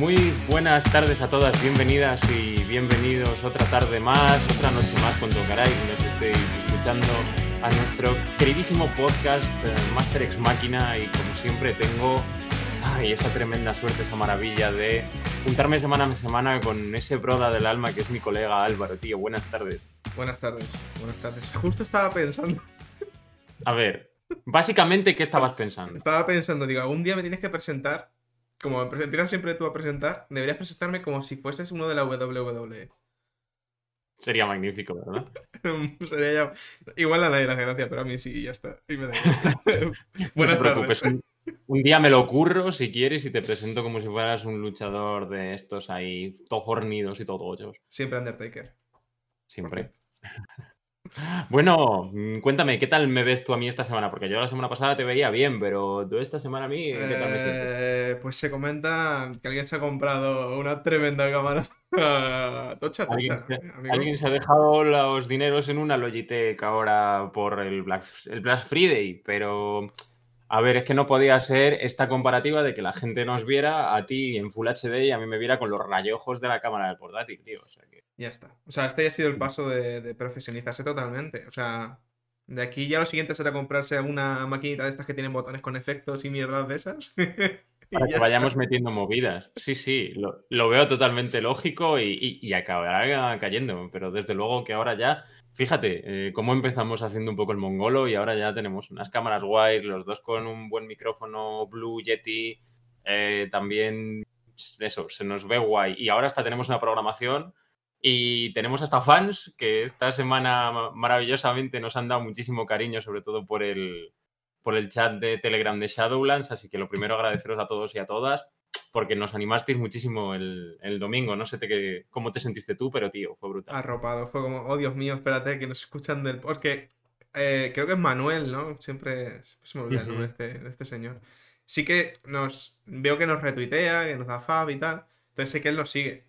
Muy buenas tardes a todas, bienvenidas y bienvenidos otra tarde más, otra noche más cuando queráis nos estéis escuchando a nuestro queridísimo podcast eh, Master X Máquina y como siempre tengo ay, esa tremenda suerte, esa maravilla de juntarme semana a semana con ese broda del alma que es mi colega Álvaro, tío. Buenas tardes. Buenas tardes, buenas tardes. Justo estaba pensando. A ver, básicamente, ¿qué estabas pensando? Estaba pensando, digo, algún día me tienes que presentar como empiezas siempre tú a presentar, deberías presentarme como si fueses uno de la WWE. Sería magnífico, ¿verdad? Sería ya... Igual a nadie hace gracia, pero a mí sí, ya está. Y me da Buenas no te preocupes. Un, un, día me lo ocurro si quieres y te presento como si fueras un luchador de estos ahí, todo fornidos y todo hoyos. Siempre Undertaker. Siempre. Bueno, mm, cuéntame, ¿qué tal me ves tú a mí esta semana? Porque yo la semana pasada te veía bien, pero tú esta semana a mí, ¿qué tal me? Eh, pues se comenta que alguien se ha comprado una tremenda cámara. tocha, tocha. ¿Alguien se, ¿Alguien se, ha dejado los dineros en una Logitech ahora por el Black, el Black Friday, pero a ver, es que no podía ser esta comparativa de que la gente nos viera a ti en Full HD y a mí me viera con los rayojos de la cámara del portátil, tío. O sea que... Ya está. O sea, este ya ha sido el paso de, profesionalizarse totalmente. O sea, de aquí ya lo siguiente será comprarse una maquinita de estas que tienen botones con efectos y mierdas de esas. Para que vayamos metiendo movidas. Sí, sí, lo, veo totalmente lógico y, y, acabará cayendo. Pero desde luego que ahora ya Fíjate, eh, cómo empezamos haciendo un poco el mongolo y ahora ya tenemos unas cámaras guays, los dos con un buen micrófono Blue Yeti, eh, también eso, se nos ve guay. Y ahora hasta tenemos una programación y tenemos hasta fans que esta semana maravillosamente nos han dado muchísimo cariño, sobre todo por el, por el chat de Telegram de Shadowlands. Así que lo primero agradeceros a todos y a todas porque nos animasteis muchísimo el, domingo. No sé te, cómo te sentiste tú, pero tío, fue brutal. Arropado, fue como, oh Dios mío, espérate, que nos escuchan del. Porque eh, creo que es Manuel, ¿no? Siempre, se me olvida el nombre de este, este, señor. Sí que nos. Veo que nos retuitea, que nos da fab y tal. Entonces sé que él nos sigue.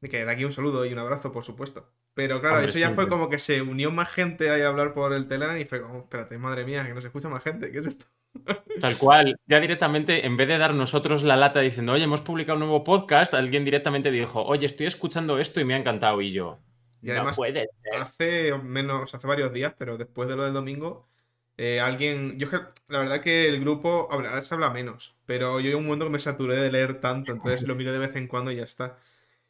De que de aquí un saludo y un abrazo, por supuesto. Pero claro, eso ya fue como que se unió más gente ahí a hablar por el Telegram y fue como, espérate, madre mía, que nos escucha más gente, ¿qué es esto? Tal cual, ya directamente, en vez de dar nosotros la lata diciendo, oye, hemos publicado un nuevo podcast, alguien directamente dijo, oye, estoy escuchando esto y me ha encantado. Y yo, y además, hace menos, hace varios días, pero después de lo del domingo, eh, alguien, yo la verdad que el grupo, ahora se habla menos, pero yo hay un momento que me saturé de leer tanto, entonces lo miro de vez en cuando y ya está.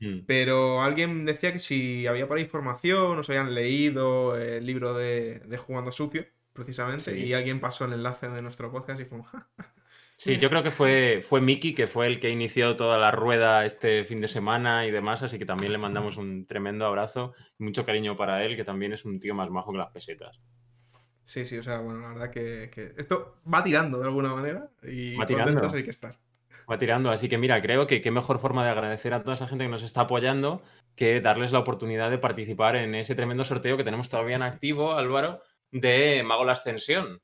Hmm. Pero alguien decía que si había para información, se habían leído el libro de, de Jugando Sucio, precisamente, y alguien pasó el enlace de nuestro podcast y fue... Sí, yo creo que fue, fue Miki, que fue el que inició toda la rueda este fin de semana y demás, así que también le mandamos un tremendo abrazo y mucho cariño para él, que también es un tío más majo que las pesetas. Sí, sí, o sea, bueno, la verdad que, esto va tirando de alguna manera y va tirando. hay que estar. Va tirando, así que mira, creo que qué mejor forma de agradecer a toda esa gente que nos está apoyando que darles la oportunidad de participar en ese tremendo sorteo que tenemos todavía en activo, Álvaro, de Mago la Ascensión.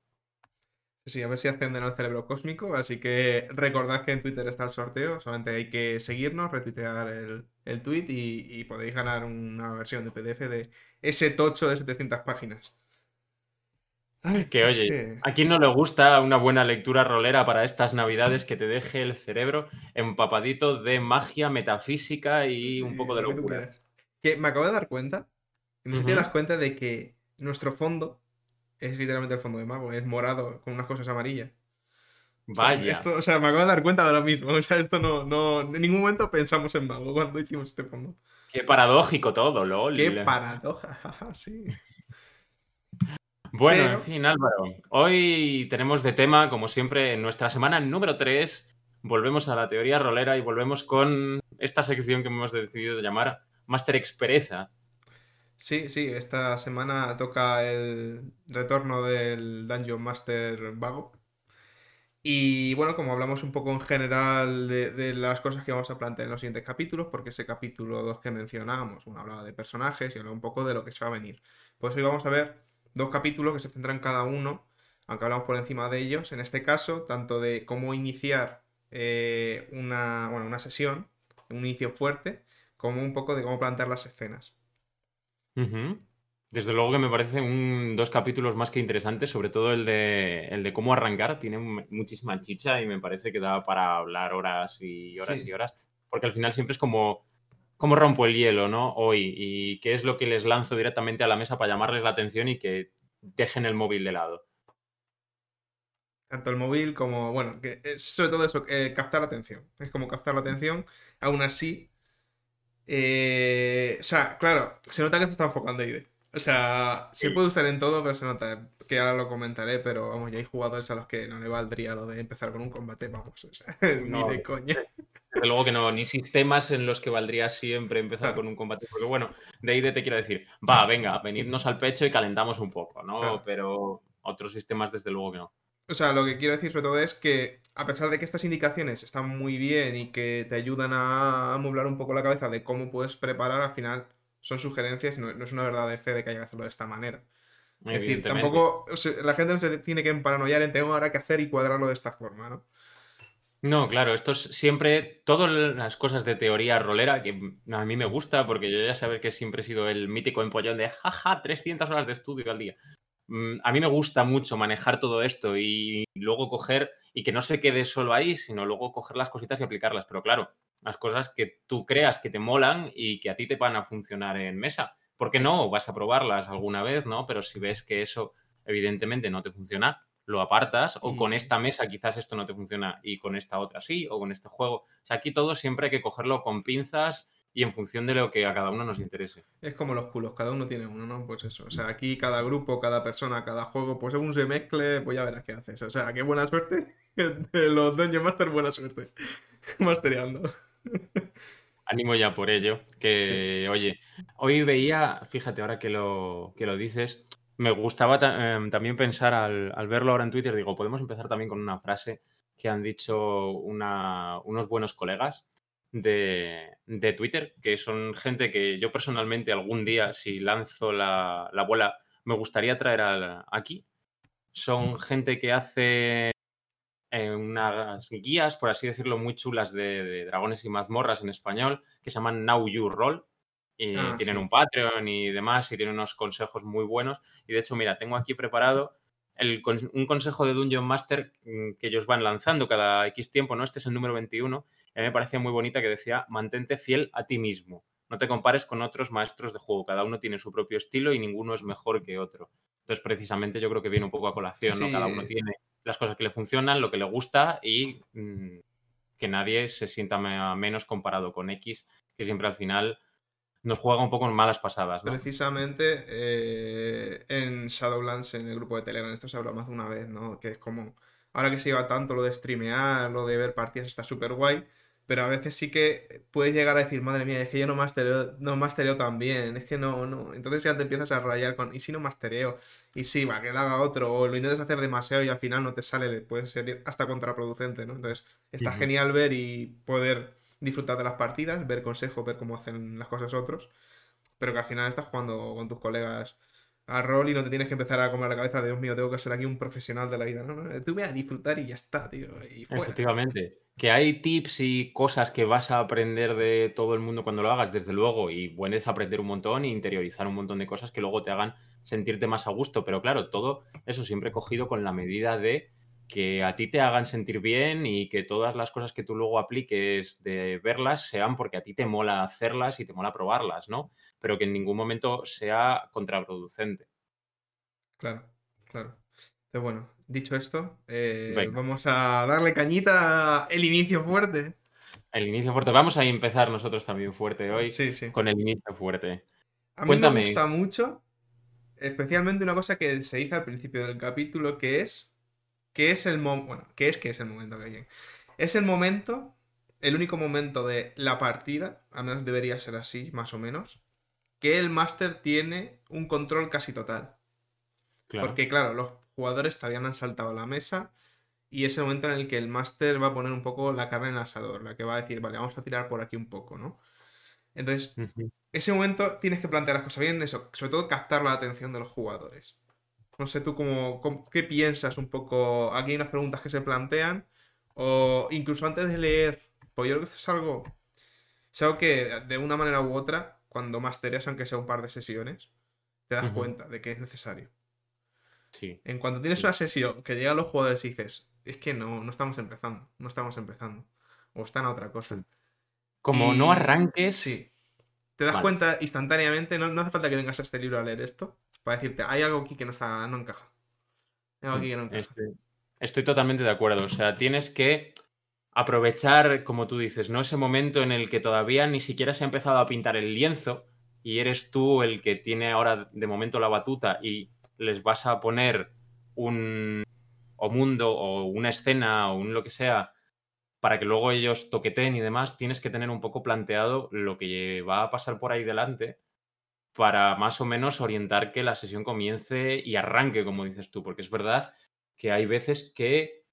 Sí, a ver si ascenden al cerebro cósmico. Así que recordad que en Twitter está el sorteo. Solamente hay que seguirnos, retuitear el, el tweet y, podéis ganar una versión de PDF de ese tocho de 700 páginas. que oye, a quien no le gusta una buena lectura rolera para estas navidades que te deje el cerebro empapadito de magia, metafísica y un poco de locura. Que me acabo de dar cuenta, no sé si te das cuenta de que nuestro fondo es literalmente el fondo de mago, es morado con unas cosas amarillas. Vaya. O sea, esto, o sea, me acabo de dar cuenta de lo mismo. O sea, esto no, no. En ningún momento pensamos en mago cuando hicimos este fondo. Qué paradójico todo, LOL. Qué paradoja, sí. Bueno, en fin, Álvaro. Hoy tenemos de tema, como siempre, en nuestra semana número 3. Volvemos a la teoría rolera y volvemos con esta sección que hemos decidido llamar Master Expereza. Sí, sí, esta semana toca el retorno del Dungeon Master Vago. Y bueno, como hablamos un poco en general de, las cosas que vamos a plantear en los siguientes capítulos, porque ese capítulo 2 que mencionábamos, uno hablaba de personajes y hablaba un poco de lo que se va a venir. Pues hoy vamos a ver dos capítulos que se centran cada uno, aunque hablamos por encima de ellos, en este caso, tanto de cómo iniciar eh, una, bueno, una sesión, un inicio fuerte, como un poco de cómo plantear las escenas. Desde luego que me parecen dos capítulos más que interesantes, sobre todo el de, el de cómo arrancar. Tiene muchísima chicha y me parece que da para hablar horas y horas y horas. porque al final siempre es como, ¿cómo rompo el hielo, no? Hoy, y qué es lo que les lanzo directamente a la mesa para llamarles la atención y que dejen el móvil de lado. Tanto el móvil como, bueno, que es sobre todo eso, eh, captar la atención. Es como captar la atención. Aún así, eh, o sea, claro, se nota que esto está enfocando ID. O sea, se puede usar en todo, pero se nota que ahora lo comentaré, pero vamos, ya hay jugadores a los que no le valdría lo de empezar con un combate, vamos, o sea, ni de coña. Desde luego que no, ni sistemas en los que valdría siempre empezar con un combate. Porque bueno, de ahí te quiero decir, va, venga, venidnos al pecho y calentamos un poco, ¿no? Pero otros sistemas desde luego que no. O sea, lo que quiero decir sobre todo es que, a pesar de que estas indicaciones están muy bien y que te ayudan a amoblar un poco la cabeza de cómo puedes preparar, al final son sugerencias, no, no es una verdad de fe de que haya que hacerlo de esta manera. Es decir, tampoco la gente no se tiene que emparanoiar en tengo ahora que hacer y cuadrarlo de esta forma, ¿no? No, claro, esto es siempre, todas las cosas de teoría rolera, que a mí me gusta, porque yo ya saber que siempre he sido el mítico empollón de jaja, 300 horas de estudio al día. Mm, a mí me gusta mucho manejar todo esto y luego coger, y que no se quede solo ahí, sino luego coger las cositas y aplicarlas. Pero claro, las cosas que tú creas que te molan y que a ti te van a funcionar en mesa. ¿Por qué no? Vas a probarlas alguna vez, ¿no? Pero si ves que eso evidentemente no te funciona, lo apartas o con esta mesa quizás esto no te funciona y con esta otra sí o con este juego. O sea, aquí todo siempre hay que cogerlo con pinzas y en función de lo que a cada uno nos interese. Es como los culos, cada uno tiene uno, ¿no? Pues eso, o sea, aquí cada grupo, cada persona, cada juego, pues según se mezcle, pues ya verás qué haces. O sea, qué buena suerte. los Dungeon Master, buena suerte. Mastereando. Ánimo ya por ello, que oye, hoy veía, fíjate ahora que lo, que lo dices, me gustaba em, también pensar al, verlo ahora en Twitter, digo, podemos empezar también con una frase que han dicho unos buenos colegas de, Twitter, que son gente que yo personalmente algún día, si lanzo la, la bola, me gustaría traer aquí. Son gente que hace eh, unas guías, por así decirlo, muy chulas de, dragones y mazmorras en español, que se llaman Now You Roll. Y ah, tienen un Patreon y demás, y tienen unos consejos muy buenos. Y de hecho, mira, tengo aquí preparado un consejo de Dungeon Master mm, que ellos van lanzando cada X tiempo, ¿no? Este es el número 21. Y a mí me parecía muy bonita que decía, mantente fiel a ti mismo. No te compares con otros maestros de juego. Cada uno tiene su propio estilo y ninguno es mejor que otro. Entonces, precisamente yo creo que viene un poco a colación, ¿no? Cada uno tiene las cosas que le funcionan, lo que le gusta y mm, que nadie se sienta menos comparado con X, que siempre al final nos juega un poco en malas pasadas. Precisamente eh, en Shadowlands, en el grupo de Telegram, esto se habla más de una vez, ¿no? Que es como, ahora que se lleva tanto lo de streamear, lo de ver partidas, está súper guay, pero a veces sí que puedes llegar a decir, madre mía, es que yo no mastereo, no mastereo tan bien, es que no, no. Entonces ya te empiezas a rayar con, ¿y si no mastereo? Y sí, va, que lo haga otro, o lo intentas hacer demasiado y al final no te sale, puede ser hasta contraproducente, ¿no? Entonces está genial ver y poder disfrutar de las partidas, ver consejos, ver cómo hacen las cosas otros, pero que al final estás jugando con tus colegas a rol y no te tienes que empezar a comer la cabeza de Dios mío, tengo que ser aquí un profesional de la vida. No, tú ve a disfrutar y ya está, tío. Efectivamente. Que hay tips y cosas que vas a aprender de todo el mundo cuando lo hagas, desde luego, y puedes aprender un montón e interiorizar un montón de cosas que luego te hagan sentirte más a gusto. Pero claro, todo eso siempre cogido con la medida de que a ti te hagan sentir bien y que todas las cosas que tú luego apliques de verlas sean porque a ti te mola hacerlas y te mola probarlas, ¿no? pero que en ningún momento sea contraproducente. Claro, claro. Pero bueno, dicho esto, eh, vamos a darle cañita el inicio fuerte. El inicio fuerte. Vamos a empezar nosotros también fuerte hoy con el inicio fuerte. A mí me gusta mucho, especialmente una cosa que se dice al principio del capítulo, que es que es el momento, bueno, que es que es el momento que Es el momento, el único momento de la partida, al menos debería ser así, más o menos, que el máster tiene un control casi total. Porque, claro, los jugadores todavía no han saltado a la mesa y es el momento en el que el máster va a poner un poco la carne en el asador, la que va a decir, vale, vamos a tirar por aquí un poco, ¿no? Entonces, ese momento tienes que plantear las cosas bien, eso, sobre todo captar la atención de los jugadores. No sé tú cómo, qué piensas un poco, aquí hay unas preguntas que se plantean, o incluso antes de leer, pues yo creo que esto es algo, es algo que de una manera u otra cuando mastereas, aunque sea un par de sesiones, te das cuenta de que es necesario. Sí. En cuanto tienes una sesión que llega a los jugadores y dices, es que no, no estamos empezando, no estamos empezando. O están a otra cosa. Como no arranques. Sí. Te das cuenta instantáneamente, no, hace falta que vengas a este libro a leer esto, para decirte, hay algo aquí que no está, no encaja. Hay algo aquí que no encaja. Estoy, totalmente de acuerdo. O sea, tienes que aprovechar, como tú dices, ¿no? Ese momento en el que todavía ni siquiera se ha empezado a pintar el lienzo y eres tú el que tiene ahora de momento la batuta y les vas a poner un o mundo o una escena o un lo que sea para que luego ellos toqueten y demás, tienes que tener un poco planteado lo que va a pasar por ahí delante para más o menos orientar que la sesión comience y arranque, como dices tú, porque es verdad que hay veces que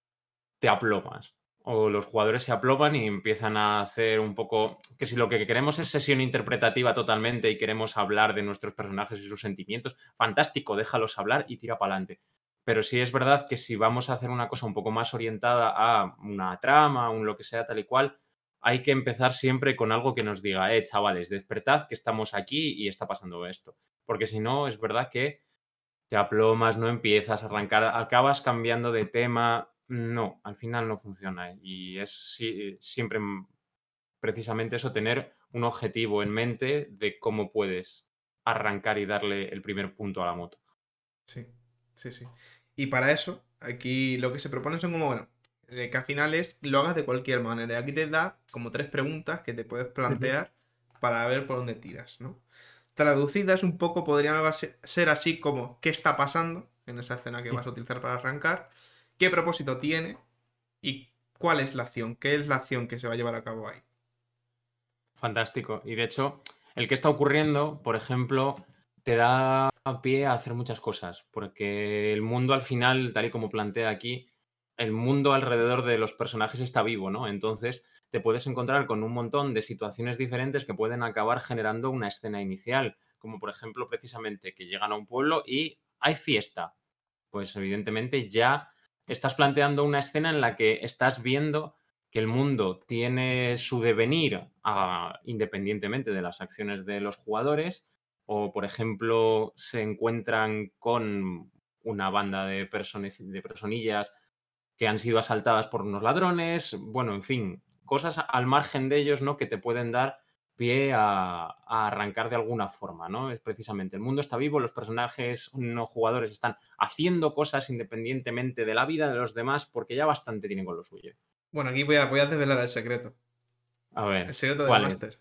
te aplomas o los jugadores se aploman y empiezan a hacer un poco que si lo que queremos es sesión interpretativa totalmente y queremos hablar de nuestros personajes y sus sentimientos, fantástico, déjalos hablar y tira para adelante. Pero sí es verdad que si vamos a hacer una cosa un poco más orientada a una trama, un lo que sea tal y cual, hay que empezar siempre con algo que nos diga, eh, chavales, despertad que estamos aquí y está pasando esto. Porque si no, es verdad que te aplomas, no empiezas a arrancar, acabas cambiando de tema. No, al final no funciona. Y es siempre precisamente eso, tener un objetivo en mente de cómo puedes arrancar y darle el primer punto a la moto. Sí, sí, sí. Y para eso, aquí lo que se propone son como, bueno, que al final es lo hagas de cualquier manera. Aquí te da como tres preguntas que te puedes plantear para ver por dónde tiras, ¿no? Traducidas un poco podrían ser así como ¿qué está pasando en esa escena que vas a utilizar para arrancar? ¿Qué propósito tiene? ¿Y cuál es la acción? ¿Qué es la acción que se va a llevar a cabo ahí? Fantástico. Y de hecho, el que está ocurriendo, por ejemplo, te da pie a hacer muchas cosas, porque el mundo al final, tal y como plantea aquí, el mundo alrededor de los personajes está vivo, ¿no? Entonces te puedes encontrar con un montón de situaciones diferentes que pueden acabar generando una escena inicial, como por ejemplo precisamente que llegan a un pueblo y hay fiesta. Pues evidentemente ya estás planteando una escena en la que estás viendo que el mundo tiene su devenir ah, independientemente de las acciones de los jugadores o, por ejemplo, se encuentran con una banda de, de personillas que han sido asaltadas por unos ladrones, bueno, en fin, cosas al margen de ellos, ¿no? Que te pueden dar pie a, arrancar de alguna forma, ¿no? Es precisamente el mundo está vivo, los personajes no jugadores están haciendo cosas independientemente de la vida de los demás porque ya bastante tienen con lo suyo. Bueno, aquí voy a, voy a desvelar el secreto. A ver. El secreto del Master.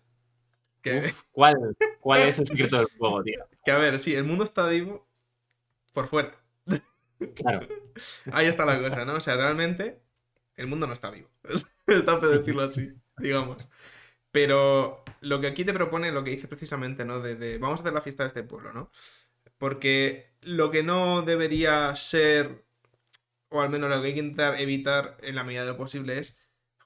¿cuál, ¿Cuál es el secreto del juego, tío? Que a ver, sí, el mundo está vivo por fuera. Claro. Ahí está la cosa, ¿no? O sea, realmente el mundo no está vivo. está para decirlo así, digamos. Pero lo que aquí te propone, lo que dice precisamente, ¿no? De, vamos a hacer la fiesta de este pueblo, ¿no? Porque lo que no debería ser, o al menos lo que hay que intentar evitar en la medida de lo posible es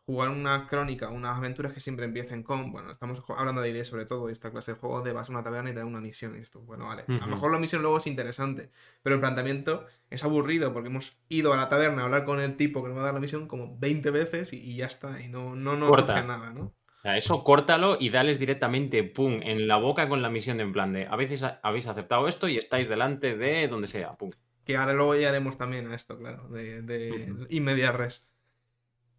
jugar una crónica, unas aventuras que siempre empiecen con, bueno, estamos hablando de ideas sobre todo, esta clase de juegos de vas a una taberna y te da una misión y esto. Bueno, vale, a lo mejor la misión luego es interesante, pero el planteamiento es aburrido porque hemos ido a la taberna a hablar con el tipo que nos va a dar la misión como 20 veces y, ya está, y no, no nos Corta. nada, ¿no? O sea, eso córtalo y dales directamente, pum, en la boca con la misión de en plan de, a veces habéis aceptado esto y estáis delante de donde sea, pum. Que ahora luego llegaremos también a esto, claro, de, de res.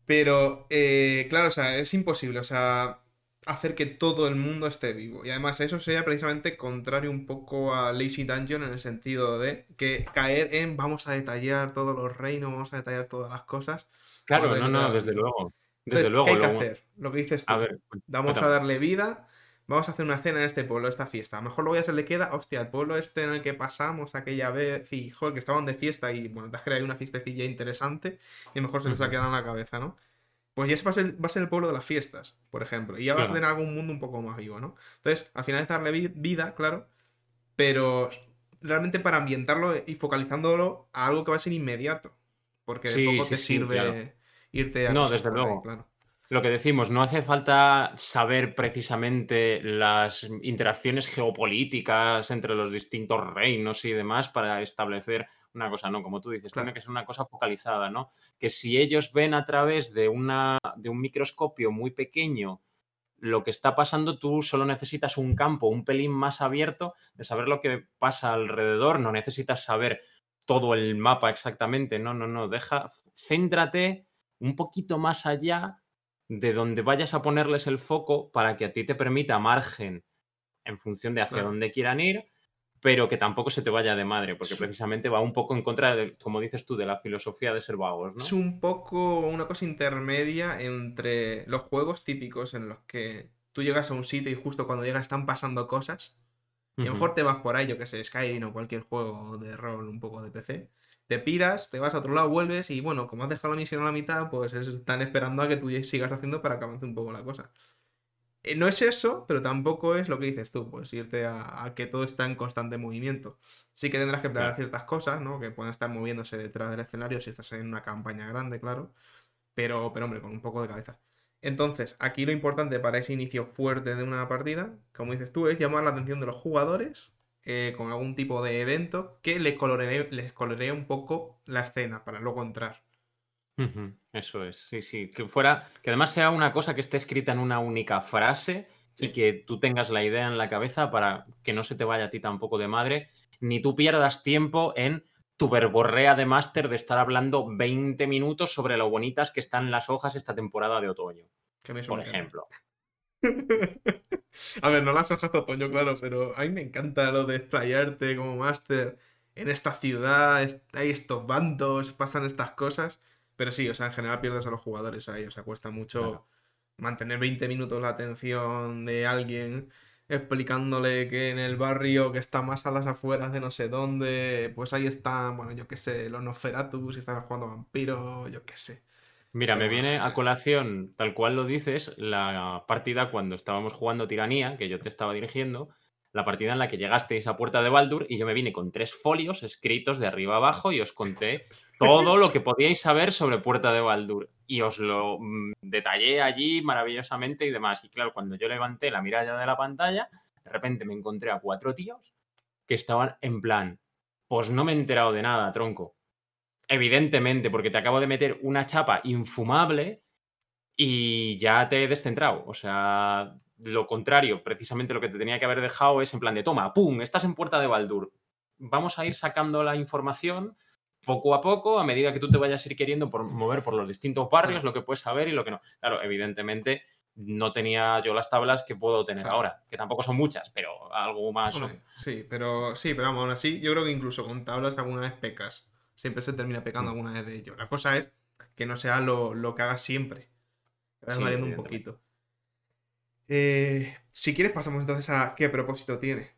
Pero, eh, claro, o sea, es imposible, o sea, hacer que todo el mundo esté vivo. Y además eso sería precisamente contrario un poco a Lazy Dungeon en el sentido de que caer en vamos a detallar todos los reinos, vamos a detallar todas las cosas. Claro, no, no, desde luego. Desde luego. ¿Qué hay que hacer? Lo que dices tú. A ver, vamos a darle vida, vamos a hacer una cena en este pueblo, esta fiesta. A lo mejor luego ya se le queda, hostia, el pueblo este en el que pasamos aquella vez y, joder, que estaban de fiesta y, bueno, te has creado una fiestecilla interesante y a lo mejor se les ha quedado en la cabeza, ¿no? Pues ya va a, ser, va a ser el pueblo de las fiestas, por ejemplo. Y ya vas a tener algún mundo un poco más vivo, ¿no? Entonces, al final es darle vida, claro, pero realmente para ambientarlo y focalizándolo a algo que va a ser inmediato. Porque de poco te sirve irte a... No, desde luego. claro lo que decimos, no hace falta saber precisamente las interacciones geopolíticas entre los distintos reinos y demás para establecer una cosa, ¿no? Como tú dices, tiene que ser una cosa focalizada, ¿no? Que si ellos ven a través de, una, de un microscopio muy pequeño lo que está pasando, tú solo necesitas un campo un pelín más abierto de saber lo que pasa alrededor, no necesitas saber todo el mapa exactamente, no, no, no, deja, céntrate un poquito más allá de donde vayas a ponerles el foco para que a ti te permita margen en función de hacia dónde quieran ir, pero que tampoco se te vaya de madre, porque precisamente va un poco en contra, de, como dices tú, de la filosofía de ser vagos, ¿no? Es un poco una cosa intermedia entre los juegos típicos en los que tú llegas a un sitio y justo cuando llegas están pasando cosas. Y a lo mejor te vas por ahí, yo que sé, Skyrim o cualquier juego de rol un poco de PC. Te piras, te vas a otro lado, vuelves y bueno, como has dejado la misión a la mitad, pues están esperando a que tú sigas haciendo para que avance un poco la cosa. Eh, no es eso, pero tampoco es lo que dices tú, pues irte a, que todo está en constante movimiento. Sí que tendrás que planear ciertas cosas, ¿no? Que pueden estar moviéndose detrás del escenario si estás en una campaña grande, claro. Pero, pero hombre, con un poco de cabeza. Entonces, aquí lo importante para ese inicio fuerte de una partida, como dices tú, es llamar la atención de los jugadores eh, con algún tipo de evento que les coloree, les coloree un poco la escena para luego entrar. Eso es, sí, sí. Que fuera, que además sea una cosa que esté escrita en una única frase y que tú tengas la idea en la cabeza para que no se te vaya a ti tampoco de madre, ni tú pierdas tiempo en tu verborrea de máster de estar hablando 20 minutos sobre lo bonitas que están las hojas esta temporada de otoño. por ejemplo. a ver, no las hojas de otoño, claro, pero a mí me encanta lo de explayarte como máster en esta ciudad, hay estos bandos, pasan estas cosas. Pero sí, o sea, en general pierdes a los jugadores ahí. O sea, cuesta mucho mantener 20 minutos la atención de alguien explicándole que en el barrio que está más a las afueras de no sé dónde, pues ahí están, bueno, yo qué sé, los Nosferatus y están jugando vampiros, yo qué sé. Mira, me viene a colación, tal cual lo dices, la partida cuando estábamos jugando Tiranía, que yo te estaba dirigiendo, la partida en la que llegasteis a Puerta de Baldur y yo me vine con tres folios escritos de arriba abajo y os conté todo lo que podíais saber sobre Puerta de Baldur y os lo mm, detallé allí maravillosamente y demás. Y claro, cuando yo levanté la mirada de la pantalla, de repente me encontré a cuatro tíos que estaban en plan, pues no me he enterado de nada, tronco. Evidentemente, porque te acabo de meter una chapa infumable y ya te he descentrado. O sea, lo contrario, precisamente lo que te tenía que haber dejado es en plan de toma, ¡pum! Estás en Puerta de Baldur. Vamos a ir sacando la información poco a poco, a medida que tú te vayas a ir queriendo por, mover por los distintos barrios, lo que puedes saber y lo que no. Claro, evidentemente no tenía yo las tablas que puedo tener ahora, que tampoco son muchas, pero algo más. sí, pero sí, pero vamos, aún así, yo creo que incluso con tablas alguna vez pecas. Siempre se termina pecando mm. alguna vez de ello. La cosa es que no sea lo, que hagas siempre. Variando un poquito. Eh, si quieres, pasamos entonces a qué propósito tiene.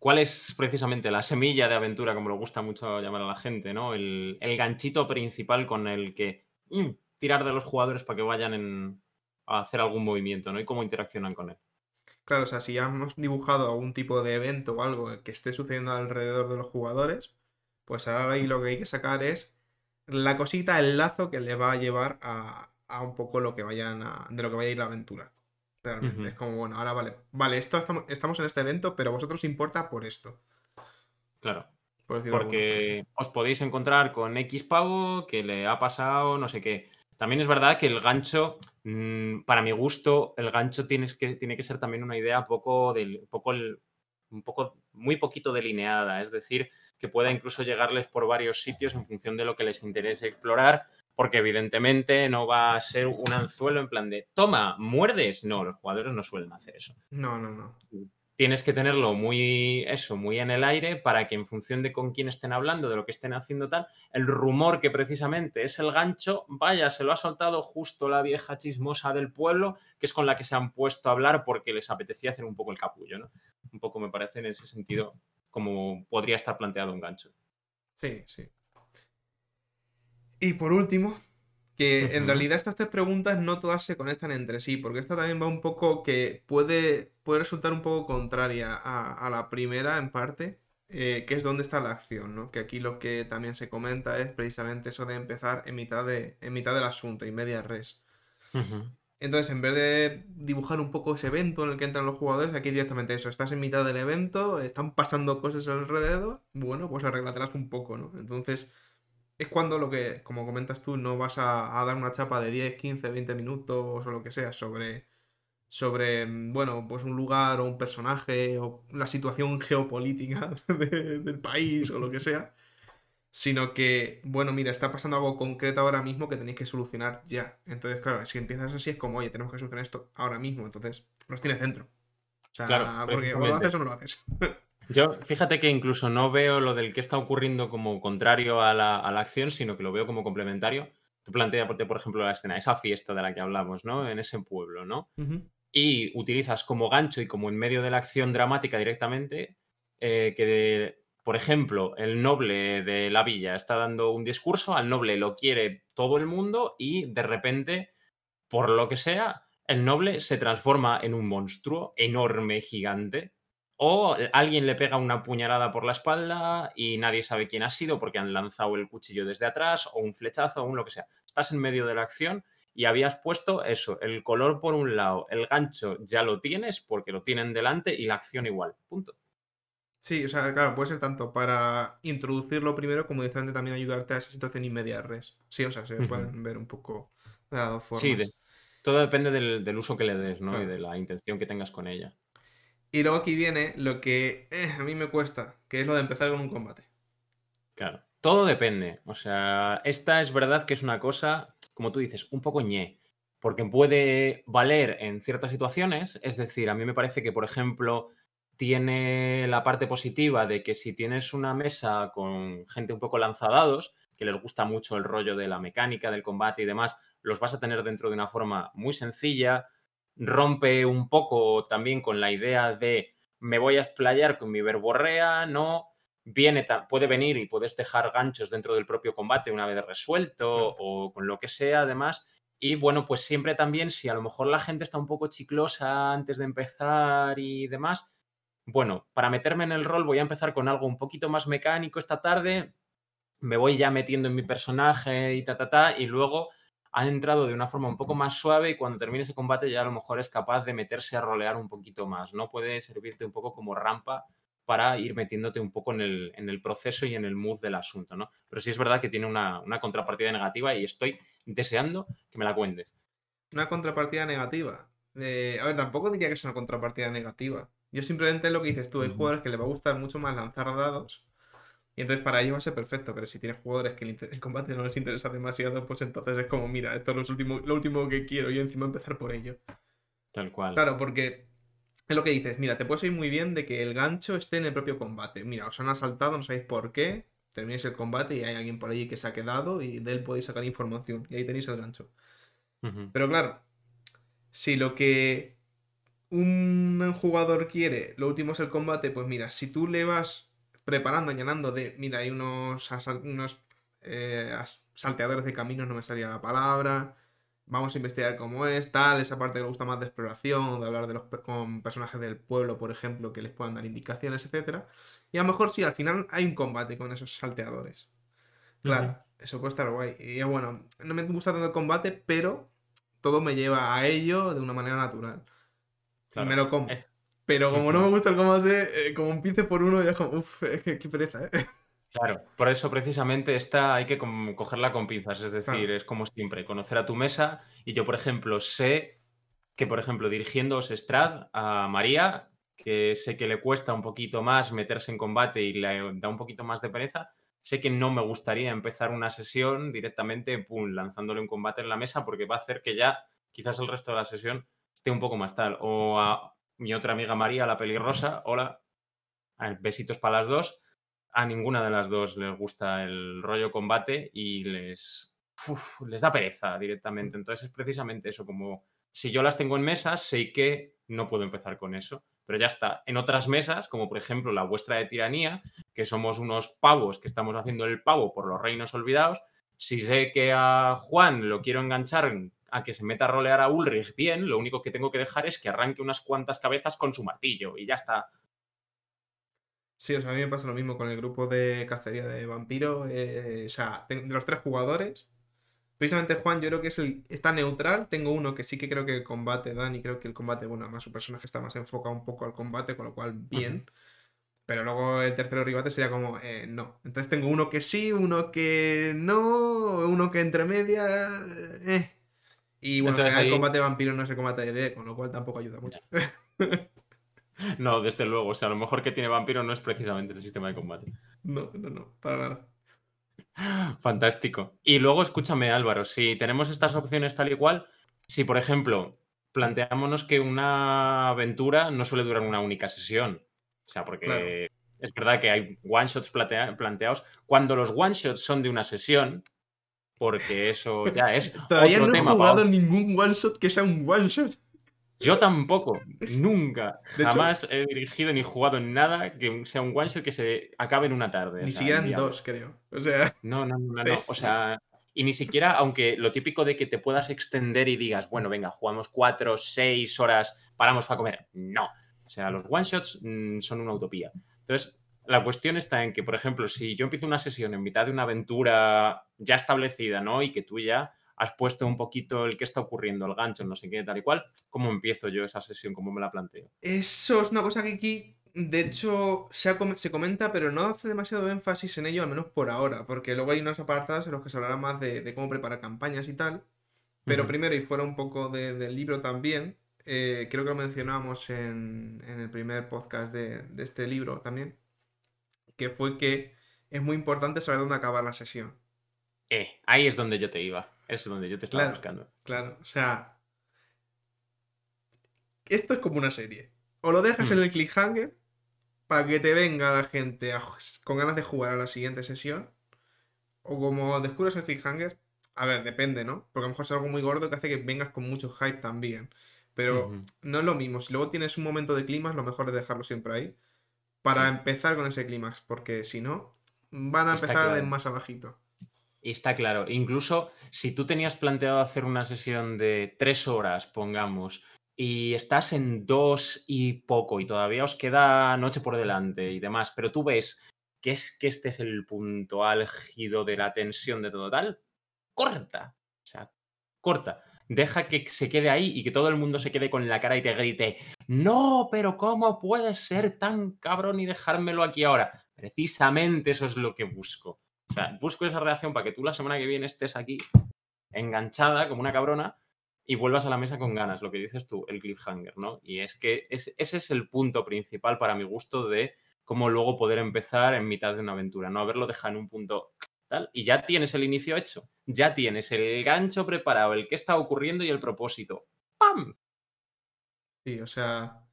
¿Cuál es precisamente la semilla de aventura, como le gusta mucho llamar a la gente, ¿no? El, ganchito principal con el que mm, tirar de los jugadores para que vayan a hacer algún movimiento, ¿no? Y cómo interaccionan con él. Claro, o sea, si ya hemos dibujado algún tipo de evento o algo que esté sucediendo alrededor de los jugadores, pues ahora ahí lo que hay que sacar es la cosita, el lazo que le va a llevar a, un poco lo que vayan de lo que vaya a ir la aventura. Realmente. Es como, bueno, ahora vale. Vale, esto estamos, en este evento, pero a vosotros importa por esto. Claro. Porque os podéis encontrar con X pavo que le ha pasado no sé qué. También es verdad que el gancho, mm, para mi gusto, el gancho tiene que, tiene que ser también una idea poco del, poco un poco, muy poquito delineada. Es decir, que pueda incluso llegarles por varios sitios en función de lo que les interese explorar porque evidentemente no va a ser un anzuelo en plan de, toma, muerdes. No, los jugadores no suelen hacer eso. No, no, no. Tienes que tenerlo muy, eso, muy en el aire para que en función de con quién estén hablando, de lo que estén haciendo tal, el rumor que precisamente es el gancho, vaya, se lo ha soltado justo la vieja chismosa del pueblo, que es con la que se han puesto a hablar porque les apetecía hacer un poco el capullo, ¿no? Un poco me parece en ese sentido como podría estar planteado un gancho. Sí, sí. Y por último, que en realidad estas tres preguntas no todas se conectan entre sí, porque esta también va un poco que puede, puede resultar un poco contraria a, la primera en parte, eh, que es dónde está la acción, ¿no? Que aquí lo que también se comenta es precisamente eso de empezar en mitad, de, en mitad del asunto, y media res. Entonces, en vez de dibujar un poco ese evento en el que entran los jugadores, aquí directamente eso, estás en mitad del evento, están pasando cosas alrededor, bueno, pues arreglatelas un poco, ¿no? Entonces, es cuando lo que, como comentas tú, no vas a, dar una chapa de 10, 15, 20 minutos o lo que sea sobre, sobre, bueno, pues un lugar o un personaje o la situación geopolítica del país o lo que sea, sino que, bueno, mira, está pasando algo concreto ahora mismo que tenéis que solucionar ya. Entonces, claro, si empiezas así es como, oye, tenemos que solucionar esto ahora mismo, entonces nos tiene centro. O sea, Claro, porque o lo haces o no lo haces. Yo, fíjate que incluso no veo lo del que está ocurriendo como contrario a la, a la acción, sino que lo veo como complementario. Tú planteas, por ejemplo, la escena, esa fiesta de la que hablamos, ¿no? En ese pueblo, ¿no? Y utilizas como gancho y como en medio de la acción dramática directamente, eh, que, por ejemplo, el noble de la villa está dando un discurso, al noble lo quiere todo el mundo y de repente, por lo que sea, el noble se transforma en un monstruo enorme, gigante. O alguien le pega una puñalada por la espalda y nadie sabe quién ha sido porque han lanzado el cuchillo desde atrás o un flechazo o un lo que sea. Estás en medio de la acción y habías puesto eso, el color por un lado, el gancho ya lo tienes porque lo tienen delante y la acción igual. Punto. Sí, o sea, claro, puede ser tanto para introducirlo primero como directamente también ayudarte a esa situación inmediata res. Sí, o sea, se pueden ver un poco de las dos Sí, formas. de- todo depende del, del uso que le des, ¿no? Y de la intención que tengas con ella. Y luego aquí viene lo que eh, a mí me cuesta, que es lo de empezar con un combate. Claro. Todo depende. O sea, esta es verdad que es una cosa, como tú dices, un poco ñe. Porque puede valer en ciertas situaciones. Es decir, a mí me parece que, por ejemplo, tiene la parte positiva de que si tienes una mesa con gente un poco lanzadados, que les gusta mucho el rollo de la mecánica, del combate y demás, los vas a tener dentro de una forma muy sencilla. Rompe un poco también con la idea de me voy a explayar con mi verborrea, no viene, puede venir y puedes dejar ganchos dentro del propio combate una vez resuelto o con lo que sea, además. Y bueno, pues siempre también, si a lo mejor la gente está un poco chiclosa antes de empezar y demás, bueno, para meterme en el rol voy a empezar con algo un poquito más mecánico esta tarde, me voy ya metiendo en mi personaje y ta, ta, ta, y luego ha entrado de una forma un poco más suave y cuando termine ese combate ya a lo mejor es capaz de meterse a rolear un poquito más, ¿no? Puede servirte un poco como rampa para ir metiéndote un poco en el, en el proceso y en el mood del asunto, ¿no? Pero sí es verdad que tiene una, una contrapartida negativa y estoy deseando que me la cuentes. Una contrapartida negativa. Eh, a ver, tampoco diría que es una contrapartida negativa. Yo simplemente lo que dices tú, hay jugadores que les va a gustar mucho más lanzar dados. Y entonces para ellos va a ser perfecto. Pero si tienes jugadores que el, combate no les interesa demasiado, pues entonces es como, mira, esto es lo último, lo último que quiero y encima empezar por ello. Tal cual. Claro, porque es lo que dices, mira, te puede ir muy bien de que el gancho esté en el propio combate. Mira, os han asaltado, no sabéis por qué, termináis el combate y hay alguien por allí que se ha quedado y de él podéis sacar información. Y ahí tenéis el gancho. Pero claro, si lo que un jugador quiere, lo último es el combate, pues mira, si tú le vas preparando, añadiendo de, mira, hay unos, asal- unos eh, salteadores de caminos, no me salía la palabra, vamos a investigar cómo es, tal, esa parte que le gusta más de exploración, de hablar de los con personajes del pueblo, por ejemplo, que les puedan dar indicaciones, etcétera. Y a lo mejor sí, al final hay un combate con esos salteadores. Claro, eso puede estar guay. Y bueno, no me gusta tanto el combate, pero todo me lleva a ello de una manera natural. Claro. Me lo como. Pero como no me gusta el combate, eh, como empiece por uno, ya es como, uff, es que qué pereza, ¿eh? Claro, por eso precisamente esta hay que cogerla con pinzas, es decir, Claro. es como siempre, conocer a tu mesa y yo, por ejemplo, sé que, por ejemplo, dirigiendo Strad a María, que sé que le cuesta un poquito más meterse en combate y le da un poquito más de pereza, sé que no me gustaría empezar una sesión directamente, pum, lanzándole un combate en la mesa porque va a hacer que ya quizás el resto de la sesión esté un poco más tal. O a mi otra amiga María, la pelirrosa, hola, besitos para las dos. A ninguna de las dos les gusta el rollo combate y les, les da pereza directamente. Entonces es precisamente eso, como si yo las tengo en mesa, sé que no puedo empezar con eso. Pero ya está. En otras mesas, como por ejemplo la vuestra de tiranía, que somos unos pavos que estamos haciendo el pavo por los reinos olvidados, si sé que a Juan lo quiero enganchar a que se meta a rolear a Ulrich bien, lo único que tengo que dejar es que arranque unas cuantas cabezas con su martillo y ya está. Sí, o sea, a mí me pasa lo mismo con el grupo de cacería de vampiro. eh, o sea, de los tres jugadores, precisamente Juan, yo creo que es el, está neutral. Tengo uno que sí que creo que el combate, Dani, creo que el combate, bueno, además su personaje está más enfocado un poco al combate, con lo cual bien. Pero luego el tercero ribate sería como, eh, no. Entonces tengo uno que sí, uno que no, uno que entre media. eh. Y bueno, en Entonces el combate vampiro no es el combate de D, con lo cual tampoco ayuda mucho. No, desde luego. O sea, lo mejor que tiene Vampiro no es precisamente el sistema de combate. No, no, no, para nada. Fantástico. Y luego escúchame, Álvaro, si tenemos estas opciones tal y cual, si por ejemplo planteámonos que una aventura no suele durar una única sesión, o sea, porque es verdad que hay one shots planteados, cuando los one shots son de una sesión, porque eso ya es. Todavía no he jugado ningún one shot que sea un one shot. Yo tampoco, nunca. Jamás he dirigido ni jugado en nada que sea un one shot que se acabe en una tarde. Ni siquiera en dos, creo. O sea. No, no, no, no. O sea. Y ni siquiera, aunque lo típico de que te puedas extender y digas, bueno, venga, jugamos cuatro, seis horas, paramos para comer. No. O sea, los one shots mm, son una utopía. Entonces, la cuestión está en que, por ejemplo, si yo empiezo una sesión en mitad de una aventura ya establecida, ¿no? Y que tú ya has puesto un poquito el que está ocurriendo, el gancho, no sé qué, tal y cual, ¿cómo empiezo yo esa sesión? ¿Cómo me la planteo? Eso es una cosa que aquí, de hecho, se, se comenta, pero no hace demasiado énfasis en ello, al menos por ahora, porque luego hay unas apartadas en los que se hablará más de, cómo preparar campañas y tal. Pero primero, y fuera un poco del libro también, eh, creo que lo mencionamos en, el primer podcast de, de este libro también, que fue que es muy importante saber dónde acabar la sesión. Eh, ahí es donde yo te iba. Es donde yo te estaba buscando. Claro, o sea. Esto es como una serie. O lo dejas en mm. el cliffhanger para que te venga la gente con ganas de jugar a la siguiente sesión. O como descubres el cliffhanger. A ver, depende, ¿no? Porque a lo mejor es algo muy gordo que hace que vengas con mucho hype también. Pero no es lo mismo. Si luego tienes un momento de clímax, lo mejor es dejarlo siempre ahí. Para empezar con ese clímax. Porque si no, van a empezar de más abajito. Está claro. Incluso si tú tenías planteado hacer una sesión de tres horas, pongamos, y estás en dos y poco, y todavía os queda noche por delante y demás, pero tú ves que es que este es el punto álgido de la tensión de todo tal, corta. O sea, corta. Deja que se quede ahí y que todo el mundo se quede con la cara y te grite, no, pero ¿cómo puedes ser tan cabrón y dejármelo aquí ahora? Precisamente eso es lo que busco. O sea, busco esa reacción para que tú la semana que viene estés aquí enganchada como una cabrona y vuelvas a la mesa con ganas, lo que dices tú, el cliffhanger, ¿no? Y es que ese es el punto principal para mi gusto de cómo luego poder empezar en mitad de una aventura, no haberlo dejado en un punto tal y ya tienes el inicio hecho, ya tienes el gancho preparado, el que está ocurriendo y el propósito. ¡Pam! Sí, o sea,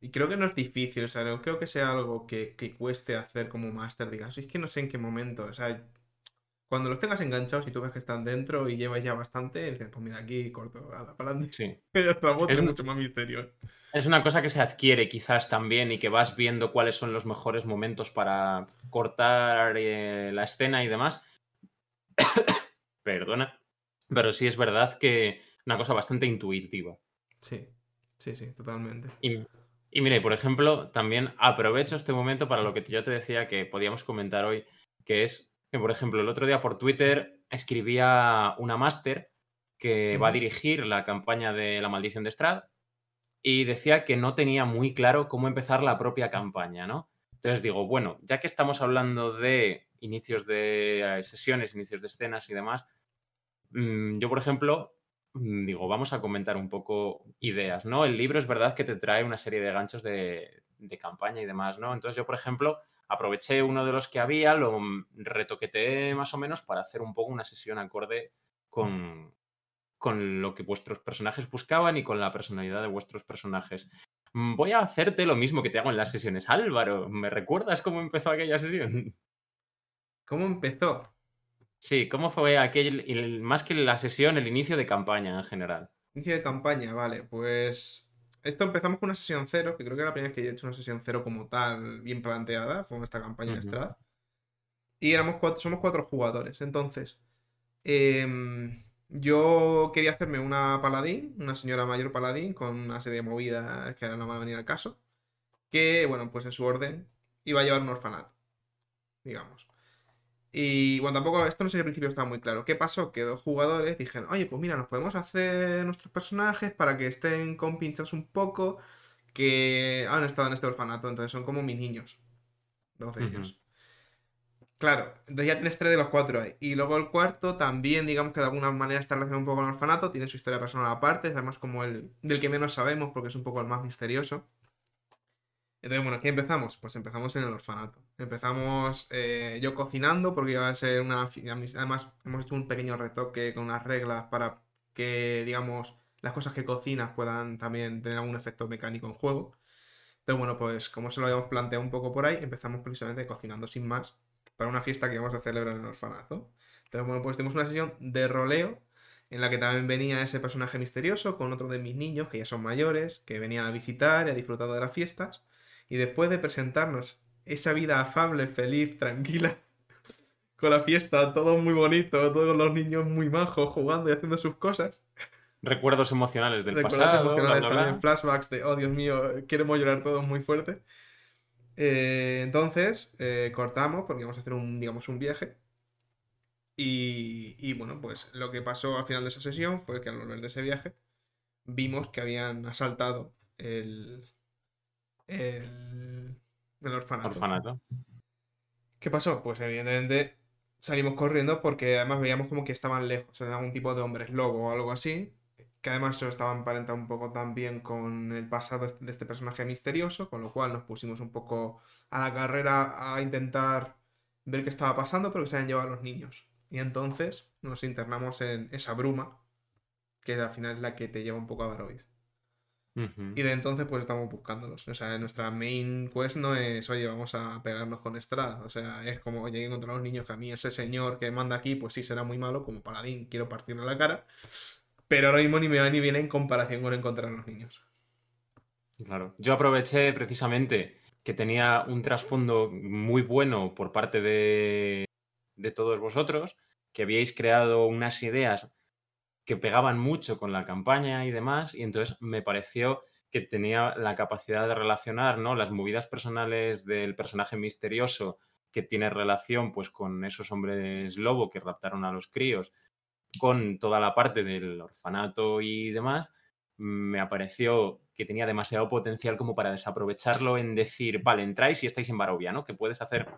y creo que no es difícil, o sea, no creo que sea algo que, cueste hacer como máster, digas, es que no sé en qué momento, o sea, cuando los tengas enganchados y tú ves que están dentro y llevas ya bastante, dices, pues mira, aquí corto, a la palante. Sí. es mucho más misterio. Es una cosa que se adquiere quizás también y que vas viendo cuáles son los mejores momentos para cortar eh, la escena y demás. Perdona. Pero sí es verdad que una cosa bastante intuitiva. Sí, sí, sí, totalmente. Y y mire, por ejemplo, también aprovecho este momento para lo que yo te decía que podíamos comentar hoy, que es que, por ejemplo, el otro día por Twitter escribía una máster que va a dirigir la campaña de La Maldición de Strad y decía que no tenía muy claro cómo empezar la propia campaña, ¿no? Entonces digo, bueno, ya que estamos hablando de inicios de eh, sesiones, inicios de escenas y demás, mm, yo, por ejemplo, Mm, digo, vamos a comentar un poco ideas, ¿no? El libro es verdad que te trae una serie de ganchos de, campaña y demás, ¿no? Entonces yo, por ejemplo, aproveché uno de los que había, lo retoqueteé más o menos para hacer un poco una sesión acorde con, con lo que vuestros personajes buscaban y con la personalidad de vuestros personajes. Mm, voy a hacerte lo mismo que te hago en las sesiones. Álvaro, ¿me recuerdas cómo empezó aquella sesión? ¿Cómo empezó? Sí, ¿cómo fue aquel, más que la sesión, el inicio de campaña en general? Inicio de campaña, vale, pues esto empezamos con una sesión cero, que creo que era la primera vez que he hecho una sesión cero como tal, bien planteada, fue en esta campaña de Strad. Y éramos cuatro, somos cuatro jugadores. Entonces, em, yo quería hacerme una paladín, una señora mayor paladín, con una serie de movidas que ahora no van a venir al caso. Que, bueno, pues en su orden iba a llevar un orfanato, digamos. Y bueno, tampoco, esto no sé si al principio estaba muy claro. ¿Qué pasó? Que dos jugadores dijeron, oye, pues mira, nos podemos hacer nuestros personajes para que estén compinchados un poco, que han estado en este orfanato, entonces son como mis niños. Dos de ellos. Claro, entonces ya tienes tres de los cuatro ahí. Y luego el cuarto también, digamos que de alguna manera está relacionado un poco con el orfanato, tiene su historia personal aparte, es además como el del que menos sabemos porque es un poco el más misterioso. Entonces, bueno, ¿qué empezamos? Pues empezamos en el orfanato. Empezamos eh, yo cocinando porque iba a ser una... Además, hemos hecho un pequeño retoque con unas reglas para que, digamos, las cosas que cocinas puedan también tener algún efecto mecánico en juego. Entonces, bueno, pues como se lo habíamos planteado un poco por ahí, empezamos precisamente cocinando sin más para una fiesta que vamos a celebrar en el orfanato. Entonces, bueno, pues tenemos una sesión de roleo en la que también venía ese personaje misterioso con otro de mis niños, que ya son mayores, que venían a visitar y a disfrutar de las fiestas. Y después de presentarnos esa vida afable, feliz, tranquila, con la fiesta, todo muy bonito, todos los niños muy majos, jugando y haciendo sus cosas. Recuerdos emocionales del Recuerdos pasado. emocionales también, flashbacks de, oh Dios mío, queremos llorar todos muy fuerte. Eh, entonces, eh, cortamos porque vamos a hacer un, digamos, un viaje. Y, y, bueno, pues lo que pasó al final de esa sesión fue que al volver de ese viaje vimos que habían asaltado el, el, orfanato. ¿Qué pasó? Pues evidentemente salimos corriendo porque además veíamos como que estaban lejos, eran algún tipo de hombres lobo o algo así, que además se estaban emparentado un poco también con el pasado de este personaje misterioso, con lo cual nos pusimos un poco a la carrera a intentar ver qué estaba pasando, pero que se habían llevado a los niños. Y entonces nos internamos en esa bruma, que al final es la que te lleva un poco a Barovia. Y de entonces pues estamos buscándolos. O sea, nuestra main quest no es, oye, vamos a pegarnos con Estrada. O sea, es como, oye, encontrar a los niños que a mí ese señor que manda aquí, pues sí será muy malo como paladín, quiero partirle la cara. Pero ahora mismo ni me va ni viene en comparación con encontrar a los niños. Claro. Yo aproveché precisamente que tenía un trasfondo muy bueno por parte de, de todos vosotros, que habíais creado unas ideas que pegaban mucho con la campaña y demás, y entonces me pareció que tenía la capacidad de relacionar ¿no? las movidas personales del personaje misterioso que tiene relación pues con esos hombres lobo que raptaron a los críos, con toda la parte del orfanato y demás, me apareció que tenía demasiado potencial como para desaprovecharlo en decir, vale, entráis y estáis en Barovia, ¿no? Que puedes hacer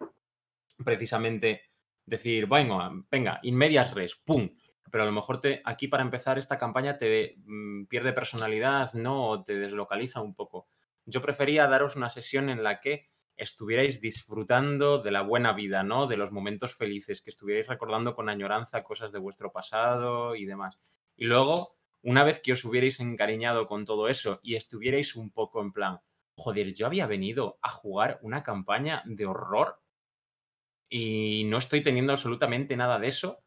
precisamente decir, venga, venga, in medias res, pum, pero a lo mejor te, aquí para empezar esta campaña te mm, pierde personalidad, ¿no? O te deslocaliza un poco. Yo prefería daros una sesión en la que estuvierais disfrutando de la buena vida, ¿no? De los momentos felices, que estuvierais recordando con añoranza cosas de vuestro pasado y demás. Y luego, una vez que os hubierais encariñado con todo eso y estuvierais un poco en plan, joder, yo había venido a jugar una campaña de horror y no estoy teniendo absolutamente nada de eso,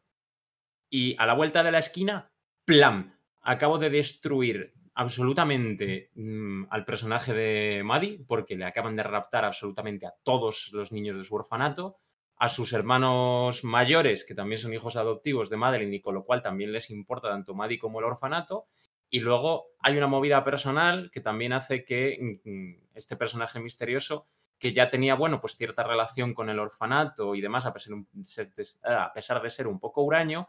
y a la vuelta de la esquina, ¡plam! Acabo de destruir absolutamente mm, al personaje de Maddie porque le acaban de raptar absolutamente a todos los niños de su orfanato, a sus hermanos mayores, que también son hijos adoptivos de Madeline y con lo cual también les importa tanto Maddie como el orfanato. Y luego hay una movida personal que también hace que mm, este personaje misterioso, que ya tenía, bueno, pues cierta relación con el orfanato y demás, a pesar, a pesar de ser un poco huraño,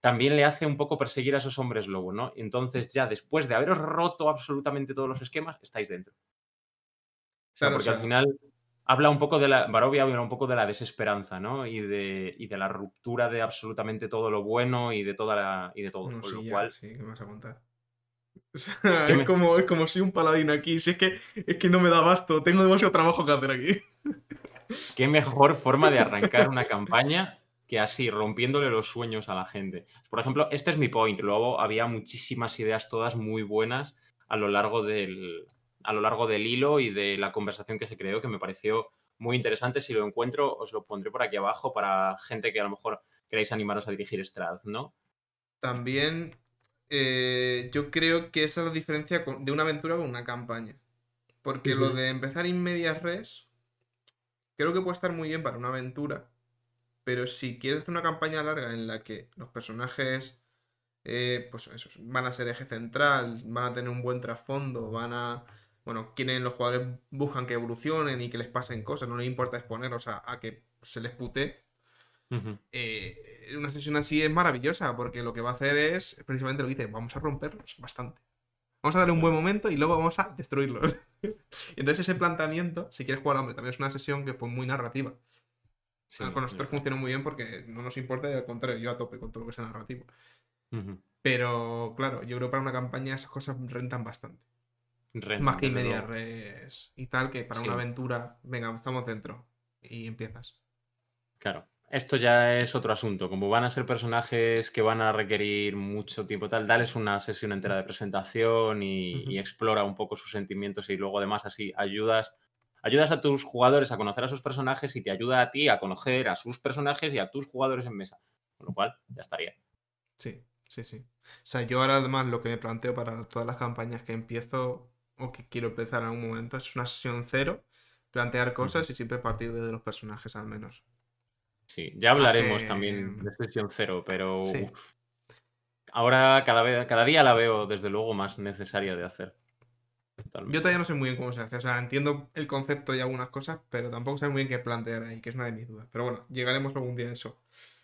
también le hace un poco perseguir a esos hombres lobo, ¿no? Entonces ya después de haberos roto absolutamente todos los esquemas, estáis dentro. porque al final habla un poco de la, Barovia habla un poco de la desesperanza, ¿no? Y de, y de la ruptura de absolutamente todo lo bueno y de toda la, y de todo. con lo cual... Sí, ¿qué me vas a contar? es, como, es como soy un paladín aquí. Si es que, es que no me da basto, tengo demasiado trabajo que hacer aquí. Qué mejor forma de arrancar una campaña que así, rompiéndole los sueños a la gente. Por ejemplo, este es mi point. Luego había muchísimas ideas, todas muy buenas, a lo largo del, a lo largo del hilo y de la conversación que se creó, que me pareció muy interesante. Si lo encuentro, os lo pondré por aquí abajo para gente que a lo mejor queráis animaros a dirigir Strad, ¿no? También eh, yo creo que esa es la diferencia de una aventura con una campaña. Porque lo de empezar in medias res, creo que puede estar muy bien para una aventura pero si quieres hacer una campaña larga en la que los personajes eh, pues eso, van a ser eje central, van a tener un buen trasfondo, van a. Bueno, quieren los jugadores buscan que evolucionen y que les pasen cosas, no les importa exponerlos a, a que se les pute. Eh, una sesión así es maravillosa porque lo que va a hacer es precisamente lo que dice: vamos a romperlos bastante. Vamos a darle un buen momento y luego vamos a destruirlos. Entonces, ese planteamiento, si quieres jugar, hombre, también es una sesión que fue muy narrativa. Con nosotros funcionó muy bien porque no nos importa y al contrario, yo a tope con todo lo que sea narrativo. Pero claro, yo creo que para una campaña esas cosas rentan bastante. más que media res y tal, que para una aventura, venga, estamos dentro y empiezas. Claro. Esto ya es otro asunto. Como van a ser personajes que van a requerir mucho tiempo, tal, dales una sesión entera de presentación y, explora un poco sus sentimientos y luego además así ayudas, ayudas a tus jugadores a conocer a sus personajes y te ayuda a ti a conocer a sus personajes y a tus jugadores en mesa. Con lo cual, ya estaría. Sí, sí, sí. O sea, yo ahora además lo que me planteo para todas las campañas que empiezo o que quiero empezar en algún momento es una sesión cero, plantear cosas y siempre partir de los personajes al menos. Sí, ya hablaremos también de sesión cero, pero ahora cada, vez, cada día la veo desde luego más necesaria de hacer. Yo todavía no sé muy bien cómo se hace. O sea, entiendo el concepto y algunas cosas, pero tampoco sé muy bien qué plantear ahí, que es una de mis dudas. Pero bueno, llegaremos algún día a eso.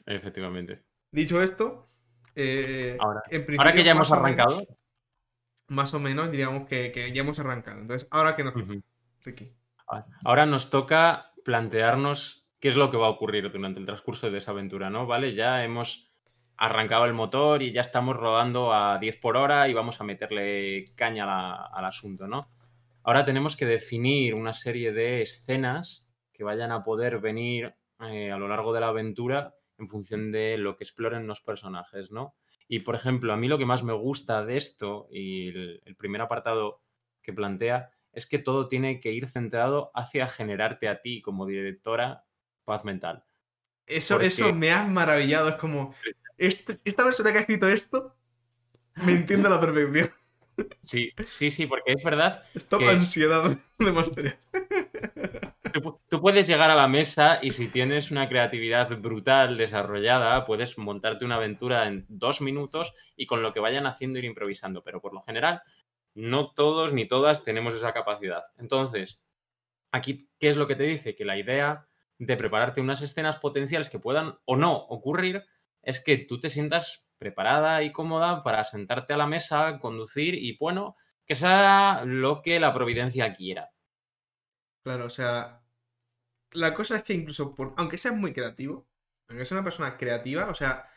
Efectivamente. Dicho esto, eh, ahora, que ya hemos arrancado. más o menos diríamos que, ya hemos arrancado. Entonces, ahora que nos toca, Ricky. Ahora nos toca plantearnos qué es lo que va a ocurrir durante el transcurso de esa aventura, ¿no? ¿Vale? Ya hemos arrancado el motor y ya estamos rodando a 10 por hora y vamos a meterle caña al asunto, ¿no? Ahora tenemos que definir una serie de escenas que vayan a poder venir eh, a lo largo de la aventura en función de lo que exploren los personajes, ¿no? Y por ejemplo, a mí lo que más me gusta de esto y el primer apartado que plantea es que todo tiene que ir centrado hacia generarte a ti como directora paz mental. Eso, eso me ha maravillado. Es como, este, esta persona que ha escrito esto me entiende a la perfección. Sí, sí, sí, porque es verdad. Esto ansiedad de mastería. Tú, puedes llegar a la mesa y si tienes una creatividad brutal desarrollada, puedes montarte una aventura en dos minutos y con lo que vayan haciendo ir improvisando. Pero por lo general, no todos ni todas tenemos esa capacidad. Entonces, aquí, ¿qué es lo que te dice? Que la idea de prepararte unas escenas potenciales que puedan o no ocurrir es que tú te sientas preparada y cómoda para sentarte a la mesa, conducir y, bueno, que sea lo que la providencia quiera. Claro, o sea, la cosa es que incluso, por, aunque seas muy creativo, aunque seas una persona creativa, o sea,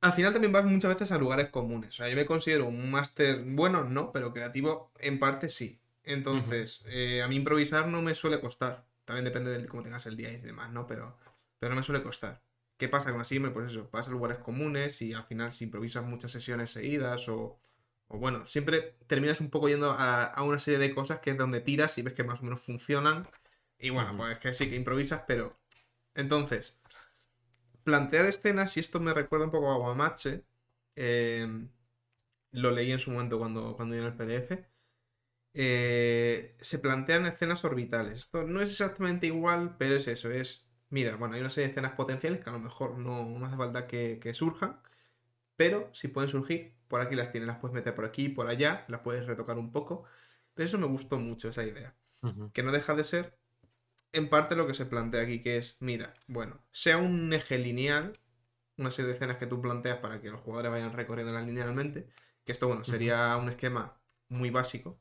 al final también vas muchas veces a lugares comunes. O sea, yo me considero un máster bueno, no, pero creativo en parte sí. Entonces, eh, a mí improvisar no me suele costar. También depende de cómo tengas el día y demás, ¿no? Pero, pero no me suele costar. ¿Qué pasa con así? Pues eso, vas a lugares comunes y al final si improvisas muchas sesiones seguidas o, o bueno, siempre terminas un poco yendo a, una serie de cosas que es donde tiras y ves que más o menos funcionan. Y bueno, pues que sí, que improvisas, pero... Entonces, plantear escenas, y esto me recuerda un poco a Guamache, em, lo leí en su momento cuando, cuando en el PDF, eh, se plantean escenas orbitales. Esto no es exactamente igual, pero es eso, es, mira, bueno, hay una serie de escenas potenciales que a lo mejor no, hace falta que, surjan, pero si pueden surgir, por aquí las tienes, las puedes meter por aquí, por allá, las puedes retocar un poco. Pero eso me gustó mucho, esa idea. Que no deja de ser, en parte, lo que se plantea aquí, que es, mira, bueno, sea un eje lineal, una serie de escenas que tú planteas para que los jugadores vayan recorriendo linealmente, que esto, bueno, sería un esquema muy básico,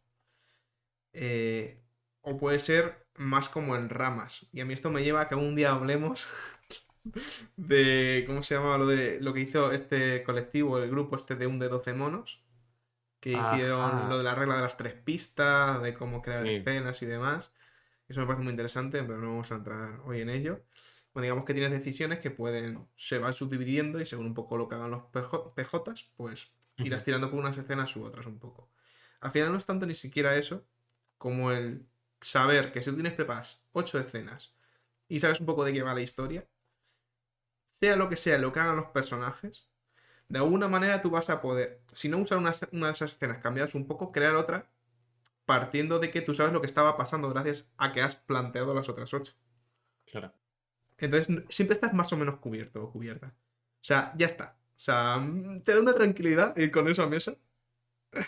eh, o puede ser más como en ramas. Y a mí esto me lleva a que un día hablemos de. ¿Cómo se llama? Lo de lo que hizo este colectivo, el grupo este de un de 12 monos. Que hicieron lo de la regla de las tres pistas, de cómo crear escenas y demás. Eso me parece muy interesante, pero no vamos a entrar hoy en ello. Bueno, digamos que tienes decisiones que pueden. se van subdividiendo y según un poco lo que hagan los PJs, pues irás tirando por unas escenas u otras un poco. Al final no es tanto ni siquiera eso, como el saber que si tú tienes preparadas ocho escenas y sabes un poco de qué va la historia, sea lo que sea lo que hagan los personajes, de alguna manera tú vas a poder, si no usar una, de esas escenas cambiadas un poco, crear otra partiendo de que tú sabes lo que estaba pasando gracias a que has planteado las otras ocho. Claro. Entonces siempre estás más o menos cubierto o cubierta. O sea, ya está. O sea, te da una tranquilidad ir con esa mesa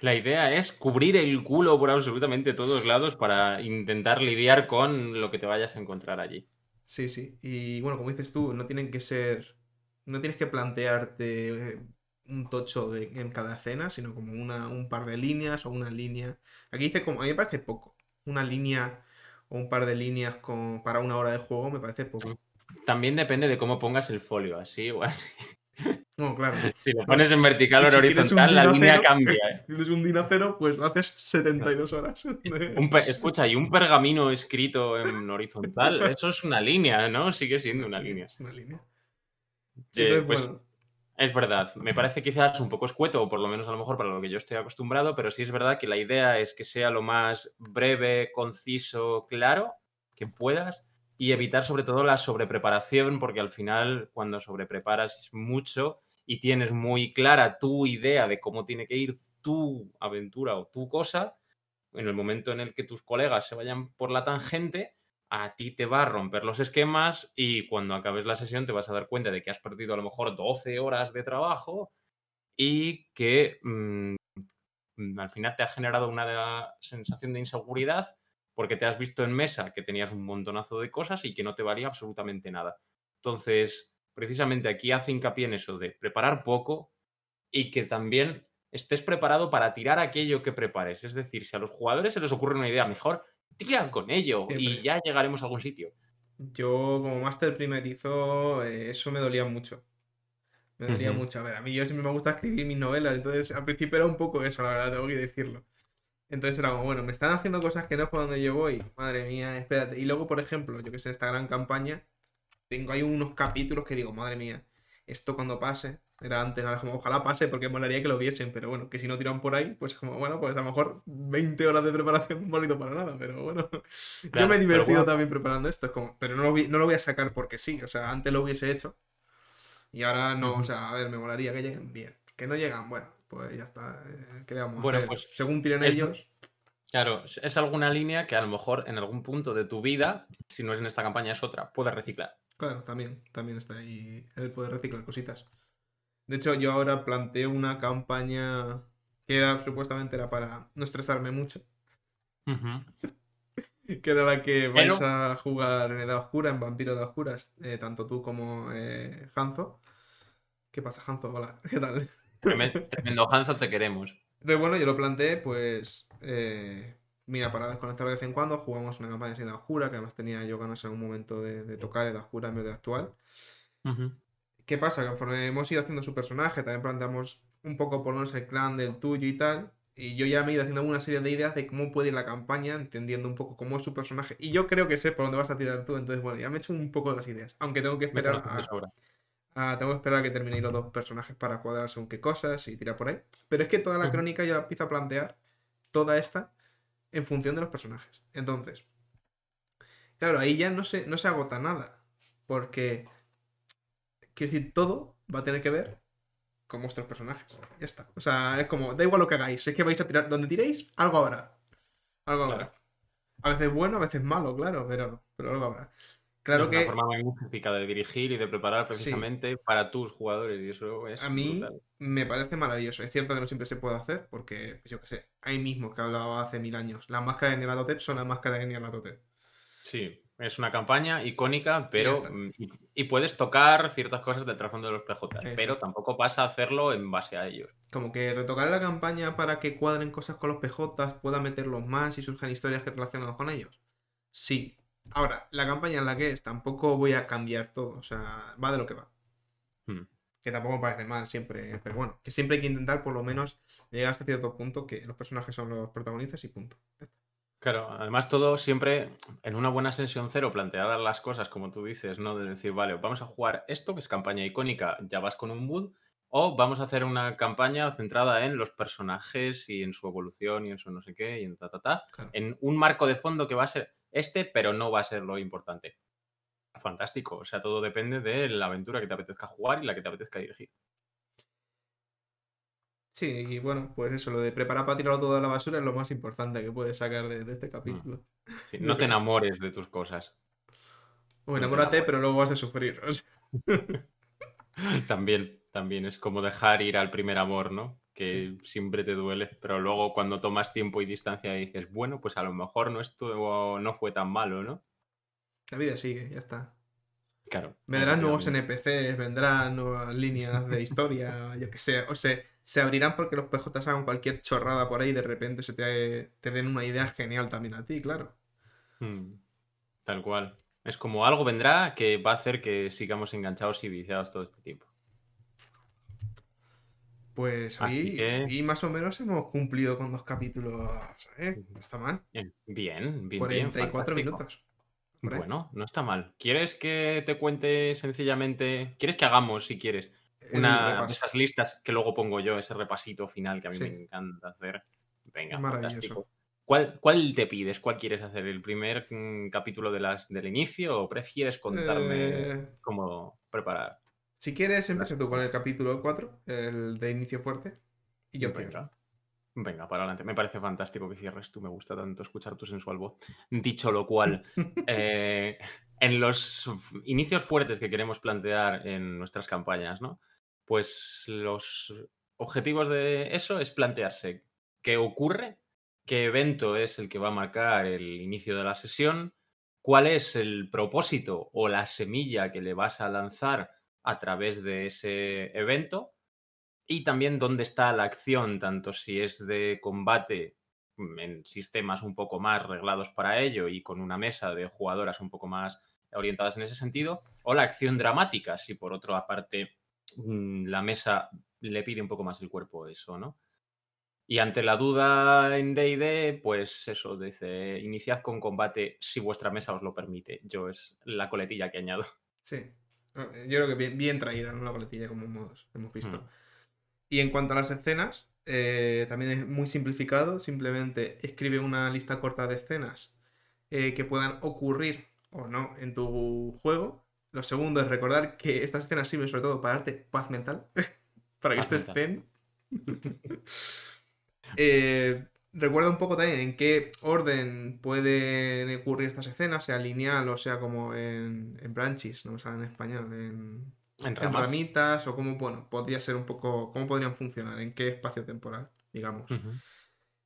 la idea es cubrir el culo por absolutamente todos lados para intentar lidiar con lo que te vayas a encontrar allí. Sí, sí. Y bueno, como dices tú, no tienen que ser. No tienes que plantearte un tocho en cada escena, sino como una, un par de líneas o una línea. Aquí dice como. A mí me parece poco. Una línea o un par de líneas con, para una hora de juego me parece poco. También depende de cómo pongas el folio, así o así. No, claro. Si lo pones en vertical o en si un horizontal, la línea cambia. ¿eh? Si tienes un dinacero, pues haces 72 horas. Un pe- Escucha, y un pergamino escrito en horizontal, eso es una línea, ¿no? Sigue siendo una línea. Es una línea. Eh, Entonces, pues bueno, es verdad, me parece quizás un poco escueto, o por lo menos a lo mejor para lo que yo estoy acostumbrado, pero sí es verdad que la idea es que sea lo más breve, conciso, claro que puedas y evitar sobre todo la sobrepreparación, porque al final cuando sobrepreparas mucho y tienes muy clara tu idea de cómo tiene que ir tu aventura o tu cosa, en el momento en el que tus colegas se vayan por la tangente, a ti te va a romper los esquemas y cuando acabes la sesión te vas a dar cuenta de que has perdido a lo mejor 12 horas de trabajo y que mm, mm, al final te ha generado una sensación de inseguridad porque te has visto en mesa que tenías un montonazo de cosas y que no te valía absolutamente nada. Entonces, precisamente aquí hace hincapié en eso de preparar poco y que también estés preparado para tirar aquello que prepares. Es decir, si a los jugadores se les ocurre una idea mejor, tiran con ello y ya llegaremos a algún sitio. yo como máster primerizo, eh, eso me dolía mucho. Me dolía mucho. A ver, a mí yo siempre me gusta escribir mis novelas, entonces al principio era un poco eso, la verdad, tengo que decirlo. Entonces era como, bueno, me están haciendo cosas que no es por donde yo voy. Madre mía, espérate. Y luego, por ejemplo, yo que sé, esta gran campaña, tengo ahí unos capítulos que digo, madre mía, esto cuando pase, era antes, ahora como, ojalá pase porque molaría que lo viesen, pero bueno, que si no tiran por ahí, pues como, bueno, pues a lo mejor 20 horas de preparación no valido para nada, pero bueno. yo me he divertido bueno. también preparando esto, es como, pero no lo, vi- no lo voy a sacar porque sí, o sea, antes lo hubiese hecho y ahora no, o sea, a ver, me molaría que lleguen bien. Que no llegan, bueno, pues ya está, eh, ¿qué le vamos a Bueno, hacer? pues, Según tiren es- ellos, Claro, es- es alguna línea que a lo mejor en algún punto de tu vida, si no es en esta campaña, es otra, puedes reciclar. Claro, también, también está ahí el poder reciclar cositas. De hecho, yo ahora planteo una campaña que era, supuestamente era para no estresarme mucho, que era la que vais Pero- a jugar en Edad Oscura, en Vampiro de Oscuras, eh, tanto tú como eh, Hanzo. ¿Qué pasa, Hanzo? Hola, ¿qué tal? Tremen- Tremendo Hanzo, te queremos. Entonces, bueno, yo lo planteé, pues, eh, mira, para desconectar de vez en cuando, jugamos una campaña sin Edad Oscura, que además tenía yo ganas en un momento de, de tocar Edad Oscura en vez de actual. ¿Qué pasa? Que conforme hemos ido haciendo su personaje, también planteamos un poco ponernos el clan del tuyo y tal. Y yo ya me he ido haciendo una serie de ideas de cómo puede ir la campaña, entendiendo un poco cómo es su personaje. Y yo creo que sé por dónde vas a tirar tú, entonces bueno, ya me he hecho un poco de las ideas. Aunque tengo que esperar de a, a- tengo que esperar a que terminéis los dos personajes para cuadrar según qué cosas y tirar por ahí. Pero es que toda la crónica yo la empiezo a plantear, toda esta, en función de los personajes. Entonces, claro, ahí ya no se, no se agota nada. Porque, quiero decir, todo va a tener que ver con vuestros personajes. Ya está. O sea, es como, da igual lo que hagáis, es que vais a tirar, donde tiréis, algo habrá. Algo habrá. Claro. A veces bueno, a veces malo, claro, pero, pero algo habrá. Claro es que una forma muy magnífica de dirigir y de preparar precisamente para tus jugadores y eso es a mí brutal. me parece maravilloso. Es cierto que no siempre se puede hacer, porque, pues yo qué sé, ahí mismo que hablaba hace mil años. Las máscaras de Nyarlathotep son las máscaras de Nyarlathotep. Sí, es una campaña icónica, pero mm, y, y puedes tocar ciertas cosas del trasfondo de los PJ, pero tampoco pasa a hacerlo en base a ellos. Como que retocar la campaña para que cuadren cosas con los PJs, pueda meterlos más y surjan historias que relacionadas con ellos. Sí. Ahora, la campaña en la que es, tampoco voy a cambiar todo. O sea, va de lo que va. Hmm. Que tampoco me parece mal siempre. Pero bueno, que siempre hay que intentar por lo menos llegar hasta cierto punto que los personajes son los protagonistas y punto. Claro, además todo siempre en una buena sesión cero, planteadas las cosas como tú dices, ¿no? De decir, vale, vamos a jugar esto, que es campaña icónica, ya vas con un mood, o vamos a hacer una campaña centrada en los personajes y en su evolución y en su no sé qué y en ta, ta, ta, Claro. en un marco de fondo que va a ser este, pero no va a ser lo importante. Fantástico, o sea, todo depende de la aventura que te apetezca jugar y la que te apetezca dirigir. Sí, y bueno, pues eso, lo de preparar para tirarlo todo a la basura es lo más importante que puedes sacar de, de este capítulo. Sí, no te enamores de tus cosas. O te enamórate, pero luego vas a sufrir. o sea. También, también es como dejar ir al primer amor, ¿no? Que siempre te duele, pero luego cuando tomas tiempo y distancia dices, bueno, pues a lo mejor no estuvo, no fue tan malo, ¿no? La vida sigue, ya está. Claro. Vendrán nuevos. NPCs, vendrán nuevas líneas de historia, yo que sé. O sea, se abrirán porque los PJs hagan cualquier chorrada por ahí y de repente se te, te den una idea genial también a ti, claro. Hmm, Tal cual. Es como algo vendrá que va a hacer que sigamos enganchados y viciados todo este tiempo. Pues ahí, que- y más o menos hemos cumplido con dos capítulos, ¿eh? No está mal. Eh, Bien, bien, bien. 44 fantástico. minutos. Bueno, no está mal. ¿Quieres que te cuente sencillamente? ¿Quieres que hagamos, si quieres, una de esas listas que luego pongo yo, ese repasito final que a mí Sí. me encanta hacer? Venga, fantástico. ¿Cuál, ¿Cuál te pides? ¿Cuál quieres hacer? ¿El primer mm, capítulo de las, del inicio o prefieres contarme Eh, cómo preparar? Si quieres, empieza tú con el capítulo 4, el de inicio fuerte. Y yo cierro. Venga. Venga, para adelante. Me parece fantástico que cierres tú. Me gusta tanto escuchar tu sensual voz. Dicho lo cual, eh, en los inicios fuertes que queremos plantear en nuestras campañas, ¿no? Pues los objetivos de eso es plantearse qué ocurre, qué evento es el que va a marcar el inicio de la sesión, cuál es el propósito o la semilla que le vas a lanzar a través de ese evento y también dónde está la acción, tanto si es de combate mm, en sistemas un poco más reglados para ello y con una mesa de jugadoras un poco más orientadas en ese sentido, o la acción dramática, si por otra parte mm, la mesa le pide un poco más el cuerpo eso, ¿no? Y ante la duda en D&D, pues eso, dice, iniciad con combate si vuestra mesa os lo permite. Yo es la coletilla que añado. Sí. Yo creo que bien, bien traída, ¿no? La coletilla como modos, hemos visto. Mm. Y en cuanto a las escenas, eh, también es muy simplificado. Simplemente escribe una lista corta de escenas eh, que puedan ocurrir o no en tu juego. Lo segundo es recordar que estas escenas sirven sobre todo para darte paz mental. para que estés zen. Eh, recuerda un poco también en qué orden pueden ocurrir estas escenas, sea lineal o sea como en, en branches, no me sale en español, en, En ramitas o cómo, bueno, podría ser un poco, cómo podrían funcionar, en qué espacio temporal, digamos.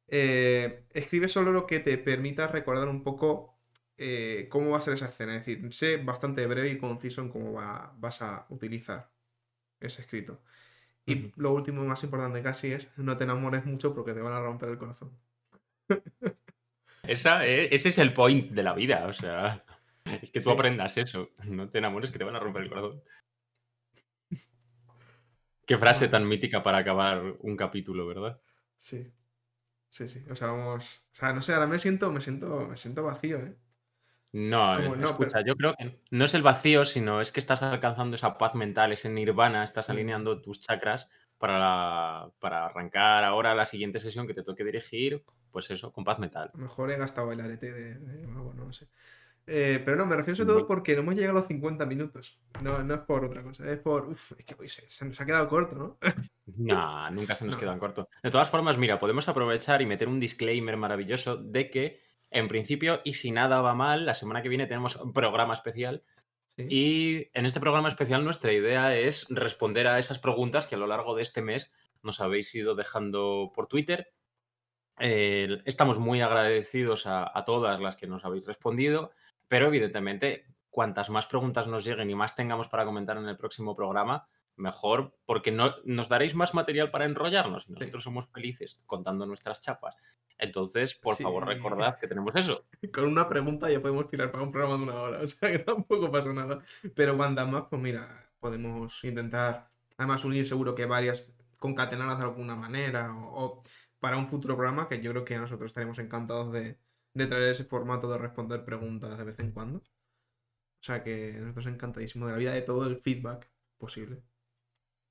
Eh, escribe solo lo que te permita recordar un poco eh, cómo va a ser esa escena, es decir, sé bastante breve y conciso en cómo va- vas a utilizar ese escrito. Y lo último y más importante casi es no te enamores mucho porque te van a romper el corazón. Esa, eh, ese es el point de la vida, o sea, es que tú Sí. aprendas eso, no te enamores que te van a romper el corazón. Qué frase tan mítica para acabar un capítulo, ¿verdad? Sí. Sí, sí. O sea, vamos. O sea, no sé, ahora me siento, me siento, me siento vacío, ¿eh? No, escucha, pero- yo creo que no es el vacío, sino es que estás alcanzando esa paz mental, ese nirvana, estás Mm. alineando tus chakras para, la- para arrancar ahora la siguiente sesión que te toque dirigir, pues eso, con paz mental. Mejor he gastado el arete de, de mago, no sé. Eh, pero no, me refiero sobre todo porque no hemos llegado a los 50 minutos. No, no es por otra cosa, es por. Uf, es que uy, se, se nos ha quedado corto, ¿no? No, nunca se nos No. quedan cortos. De todas formas, mira, podemos aprovechar y meter un disclaimer maravilloso de que, en principio, y si nada va mal, la semana que viene tenemos un programa especial. Sí. Y en este programa especial nuestra idea es responder a esas preguntas que a lo largo de este mes nos habéis ido dejando por Twitter. Eh, estamos muy agradecidos a, a todas las que nos habéis respondido, pero evidentemente cuantas más preguntas nos lleguen y más tengamos para comentar en el próximo programa, mejor, porque no, nos daréis más material para enrollarnos y nosotros somos felices contando nuestras chapas. Entonces, por Sí. favor, recordad que tenemos eso. Con una pregunta ya podemos tirar para un programa de una hora. O sea que tampoco pasa nada. Pero más, pues mira, podemos intentar. Además, unir seguro que varias concatenadas de alguna manera. O, o para un futuro programa que yo creo que nosotros estaremos encantados de, de traer ese formato de responder preguntas de vez en cuando. O sea que nosotros encantadísimos de la vida de todo el feedback posible.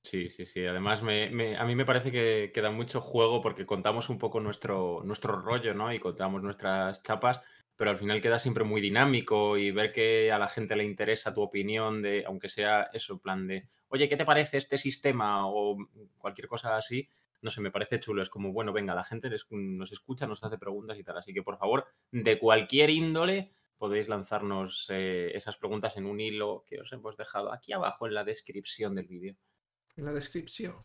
Sí, sí, sí. Además, me, a mí me parece que, que da mucho juego porque contamos un poco nuestro, nuestro rollo, ¿no? Y contamos nuestras chapas, pero al final queda siempre muy dinámico y ver que a la gente le interesa tu opinión de, aunque sea eso, plan de, oye, ¿qué te parece este sistema? O cualquier cosa así, no sé, me parece chulo. Es como, bueno, venga, la gente nos escucha, nos hace preguntas y tal. Así que, por favor, de cualquier índole, podéis lanzarnos eh, esas preguntas en un hilo que os hemos dejado aquí abajo en la descripción del vídeo. En la descripción.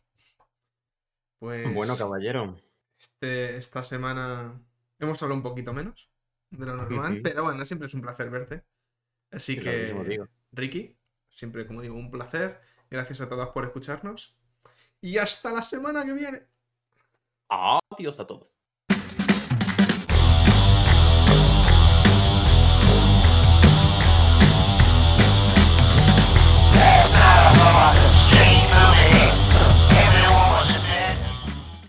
Pues. Bueno, caballero. Este, esta semana hemos hablado un poquito menos de lo normal, pero bueno, siempre es un placer verte. Así Sí, que, digo. Ricky, siempre como digo, un placer. Gracias a todas por escucharnos. Y hasta la semana que viene. Adiós a todos.